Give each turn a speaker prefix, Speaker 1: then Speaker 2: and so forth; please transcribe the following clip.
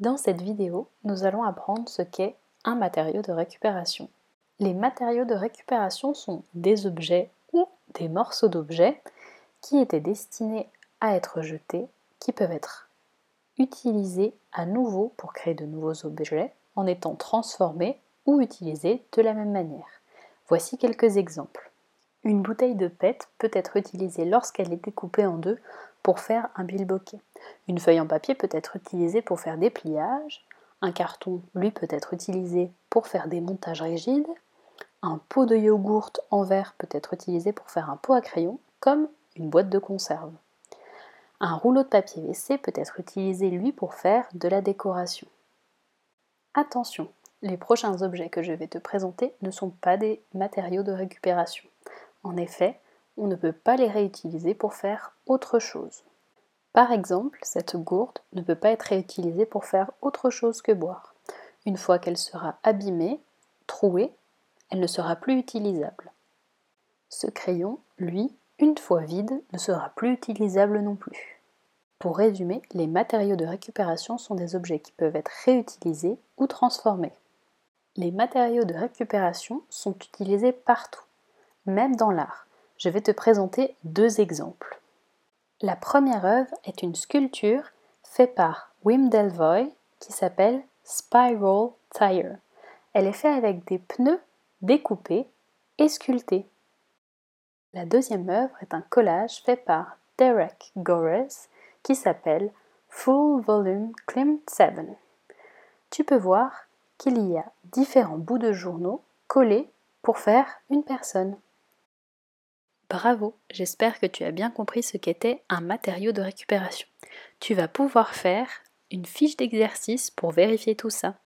Speaker 1: Dans cette vidéo, nous allons apprendre ce qu'est un matériau de récupération. Les matériaux de récupération sont des objets ou des morceaux d'objets qui étaient destinés à être jetés, qui peuvent être utilisés à nouveau pour créer de nouveaux objets en étant transformés ou utilisés de la même manière. Voici quelques exemples. Une bouteille de PET peut être utilisée lorsqu'elle est découpée en deux pour faire un bilboquet. Une feuille en papier peut être utilisée pour faire des pliages. Un carton, lui, peut être utilisé pour faire des montages rigides. Un pot de yogourt en verre peut être utilisé pour faire un pot à crayon, comme une boîte de conserve. Un rouleau de papier WC peut être utilisé, lui, pour faire de la décoration. Attention, les prochains objets que je vais te présenter ne sont pas des matériaux de récupération. En effet, on ne peut pas les réutiliser pour faire autre chose. Par exemple, cette gourde ne peut pas être réutilisée pour faire autre chose que boire. Une fois qu'elle sera abîmée, trouée, elle ne sera plus utilisable. Ce crayon, lui, une fois vide, ne sera plus utilisable non plus. Pour résumer, les matériaux de récupération sont des objets qui peuvent être réutilisés ou transformés. Les matériaux de récupération sont utilisés partout, même dans l'art. Je vais te présenter deux exemples. La première œuvre est une sculpture faite par Wim Delvoye qui s'appelle Spiral Tire. Elle est faite avec des pneus découpés et sculptés. La deuxième œuvre est un collage fait par Derek Gores qui s'appelle Full Volume Climb 7. Tu peux voir qu'il y a différents bouts de journaux collés pour faire une personne. Bravo, j'espère que tu as bien compris ce qu'était un matériau de récupération. Tu vas pouvoir faire une fiche d'exercice pour vérifier tout ça.